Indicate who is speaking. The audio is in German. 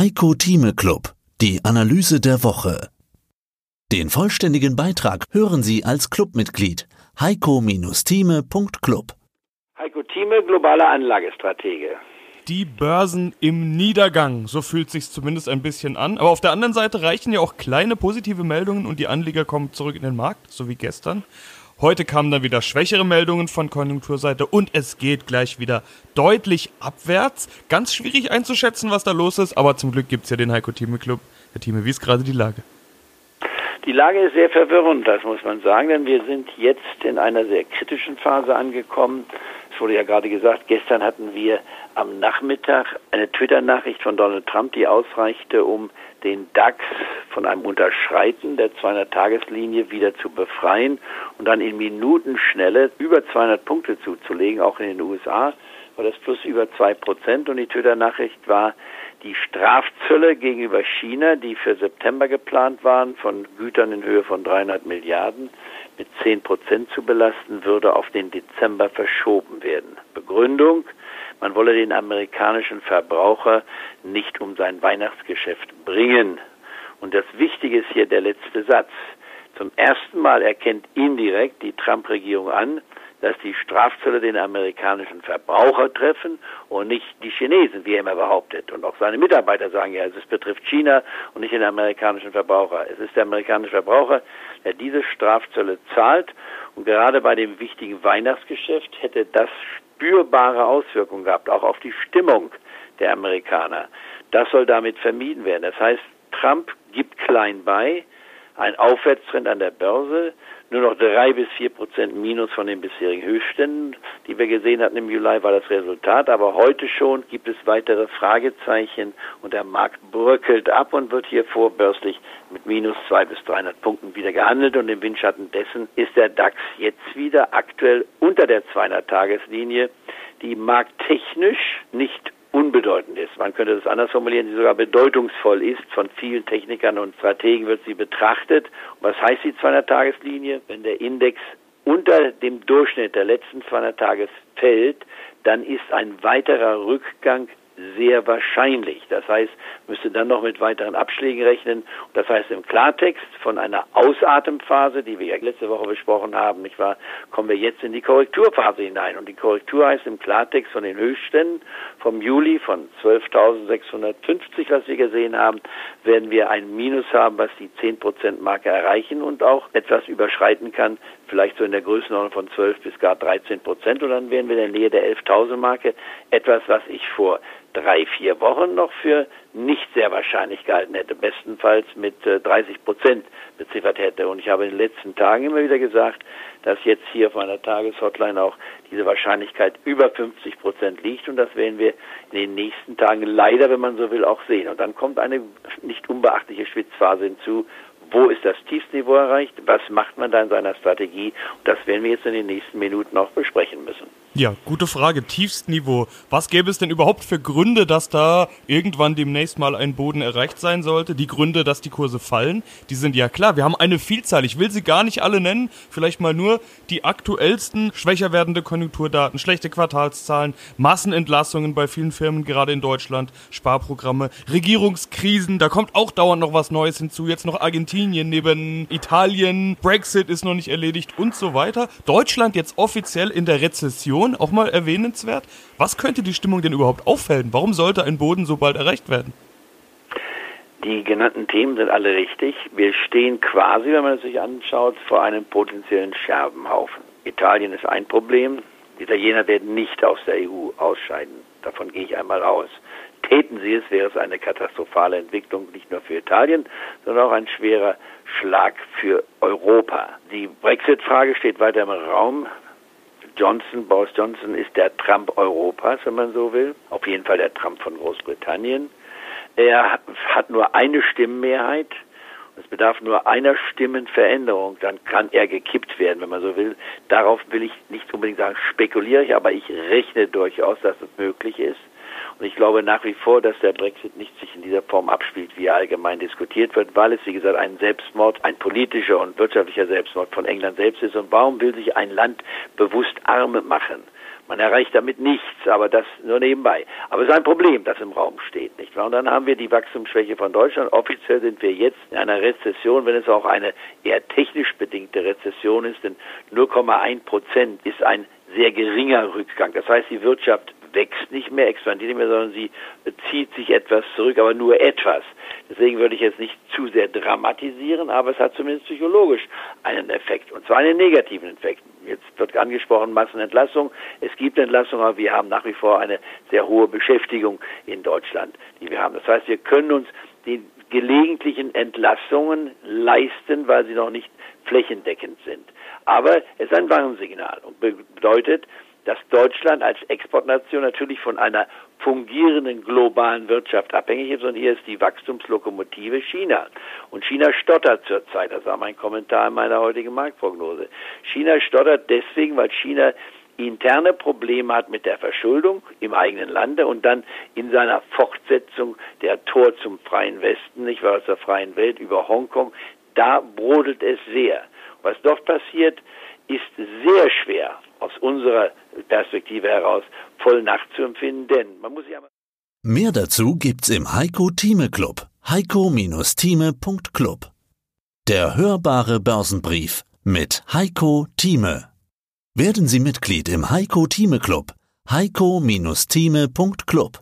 Speaker 1: Heiko Thieme Club, die Analyse der Woche. Den vollständigen Beitrag hören Sie als Clubmitglied heiko-thieme.club.
Speaker 2: Heiko Thieme, globaler Anlagestratege.
Speaker 3: Die Börsen im Niedergang, so fühlt sich zumindest ein bisschen an. Aber auf der anderen Seite reichen ja auch kleine positive Meldungen und die Anleger kommen zurück in den Markt, so wie gestern. Heute kamen dann wieder schwächere Meldungen von Konjunkturseite und es geht gleich wieder deutlich abwärts. Ganz schwierig einzuschätzen, was da los ist, aber zum Glück gibt es ja den Heiko Thieme Club. Herr Thieme, wie ist gerade die Lage?
Speaker 2: Die Lage ist sehr verwirrend, das muss man sagen, denn wir sind jetzt in einer sehr kritischen Phase angekommen. Es wurde ja gerade gesagt, gestern hatten wir am Nachmittag eine Twitter-Nachricht von Donald Trump, die ausreichte, um den DAX von einem Unterschreiten der 200-Tageslinie wieder zu befreien und dann in Minutenschnelle über 200 Punkte zuzulegen, auch in den USA war das plus über zwei Prozent und die Twitter-Nachricht war, die Strafzölle gegenüber China, die für September geplant waren, von Gütern in Höhe von 300 Milliarden mit 10 Prozent zu belasten, würde auf den Dezember verschoben werden. Begründung, man wolle den amerikanischen Verbraucher nicht um sein Weihnachtsgeschäft bringen. Und das Wichtige ist hier der letzte Satz. Zum ersten Mal erkennt indirekt die Trump-Regierung an, dass die Strafzölle den amerikanischen Verbraucher treffen und nicht die Chinesen, wie er immer behauptet. Und auch seine Mitarbeiter sagen ja, es betrifft China und nicht den amerikanischen Verbraucher. Es ist der amerikanische Verbraucher, der diese Strafzölle zahlt. Und gerade bei dem wichtigen Weihnachtsgeschäft hätte das spürbare Auswirkungen gehabt, auch auf die Stimmung der Amerikaner. Das soll damit vermieden werden. Das heißt, Trump gibt klein bei, ein Aufwärtstrend an der Börse, nur noch drei bis vier Prozent Minus von den bisherigen Höchstständen, die wir gesehen hatten im Juli, war das Resultat. Aber heute schon gibt es weitere Fragezeichen und der Markt bröckelt ab und wird hier vorbörslich mit minus zwei bis 300 Punkten wieder gehandelt. Und im Windschatten dessen ist der DAX jetzt wieder aktuell unter der 200-Tageslinie, die markttechnisch nicht unbedeutend ist. Man könnte das anders formulieren, die sogar bedeutungsvoll ist. Von vielen Technikern und Strategen wird sie betrachtet. Und was heißt die 200-Tageslinie? Wenn der Index unter dem Durchschnitt der letzten 200 Tages fällt, dann ist ein weiterer Rückgang sehr wahrscheinlich. Das heißt, müsste dann noch mit weiteren Abschlägen rechnen. Das heißt im Klartext von einer Ausatemphase, die wir ja letzte Woche besprochen haben, nicht wahr, kommen wir jetzt in die Korrekturphase hinein. Und die Korrektur heißt im Klartext von den Höchstständen vom Juli von 12.650, was wir gesehen haben, werden wir ein Minus haben, was die 10% Marke erreichen und auch etwas überschreiten kann, vielleicht so in der Größenordnung von 12 bis gar 13 Prozent und dann wären wir in der Nähe der 11.000 Marke. Etwas, was ich vor drei, vier Wochen noch für nicht sehr wahrscheinlich gehalten hätte, bestenfalls mit 30 äh, Prozent beziffert hätte. Und ich habe in den letzten Tagen immer wieder gesagt, dass jetzt hier auf meiner Tageshotline auch diese Wahrscheinlichkeit über 50 Prozent liegt und das werden wir in den nächsten Tagen leider, wenn man so will, auch sehen. Und dann kommt eine nicht unbeachtliche Schwitzphase hinzu, wo ist das Tiefsniveau erreicht, was macht man da in seiner Strategie. Und das werden wir jetzt in den nächsten Minuten auch besprechen müssen.
Speaker 3: Ja, gute Frage. Tiefstniveau. Was gäbe es denn überhaupt für Gründe, dass da irgendwann demnächst mal ein Boden erreicht sein sollte? Die Gründe, dass die Kurse fallen, die sind ja klar. Wir haben eine Vielzahl. Ich will sie gar nicht alle nennen. Vielleicht mal nur die aktuellsten schwächer werdende Konjunkturdaten, schlechte Quartalszahlen, Massenentlassungen bei vielen Firmen, gerade in Deutschland, Sparprogramme, Regierungskrisen. Da kommt auch dauernd noch was Neues hinzu. Jetzt noch Argentinien neben Italien. Brexit ist noch nicht erledigt und so weiter. Deutschland jetzt offiziell in der Rezession. Region auch mal erwähnenswert. Was könnte die Stimmung denn überhaupt auffällen? Warum sollte ein Boden so bald erreicht werden?
Speaker 2: Die genannten Themen sind alle richtig. Wir stehen quasi, wenn man es sich anschaut, vor einem potenziellen Scherbenhaufen. Italien ist ein Problem. Die Italiener werden nicht aus der EU ausscheiden. Davon gehe ich einmal aus. Täten sie es, wäre es eine katastrophale Entwicklung, nicht nur für Italien, sondern auch ein schwerer Schlag für Europa. Die Brexit-Frage steht weiter im Raum. Johnson, Boris Johnson ist der Trump Europas, wenn man so will. Auf jeden Fall der Trump von Großbritannien. Er hat nur eine Stimmenmehrheit. Es bedarf nur einer Stimmenveränderung, dann kann er gekippt werden, wenn man so will. Darauf will ich nicht unbedingt sagen, spekuliere ich, aber ich rechne durchaus, dass es möglich ist. Und ich glaube nach wie vor, dass der Brexit nicht sich in dieser Form abspielt, wie er allgemein diskutiert wird, weil es, wie gesagt, ein Selbstmord, ein politischer und wirtschaftlicher Selbstmord von England selbst ist. Und warum will sich ein Land bewusst arm machen? Man erreicht damit nichts, aber das nur nebenbei. Aber es ist ein Problem, das im Raum steht, nicht wahr? Und dann haben wir die Wachstumsschwäche von Deutschland. Offiziell sind wir jetzt in einer Rezession, wenn es auch eine eher technisch bedingte Rezession ist, denn 0,1 Prozent ist ein sehr geringer Rückgang. Das heißt, die Wirtschaft wächst nicht mehr, expandiert nicht mehr, sondern sie zieht sich etwas zurück, aber nur etwas. Deswegen würde ich jetzt nicht zu sehr dramatisieren, aber es hat zumindest psychologisch einen Effekt, und zwar einen negativen Effekt. Jetzt wird angesprochen Massenentlassung. Es gibt Entlassungen, aber wir haben nach wie vor eine sehr hohe Beschäftigung in Deutschland, die wir haben. Das heißt, wir können uns die gelegentlichen Entlassungen leisten, weil sie noch nicht flächendeckend sind. Aber es ist ein Warnsignal und bedeutet, dass Deutschland als Exportnation natürlich von einer fungierenden globalen Wirtschaft abhängig ist und hier ist die Wachstumslokomotive China. Und China stottert zurzeit, das war mein Kommentar in meiner heutigen Marktprognose. China stottert deswegen, weil China interne Probleme hat mit der Verschuldung im eigenen Lande und dann in seiner Fortsetzung der Tor zum freien Westen, nicht wahr, aus der freien Welt über Hongkong, da brodelt es sehr. Was dort passiert, ist sehr schwer aus unserer Perspektive heraus voll nachzuempfinden, denn man muss ja
Speaker 1: Mehr dazu gibt's im Heiko Thieme Club. Heiko-Thieme.club. Der hörbare Börsenbrief mit Heiko Thieme. Werden Sie Mitglied im Heiko Thieme Club. Heiko-Thieme.club.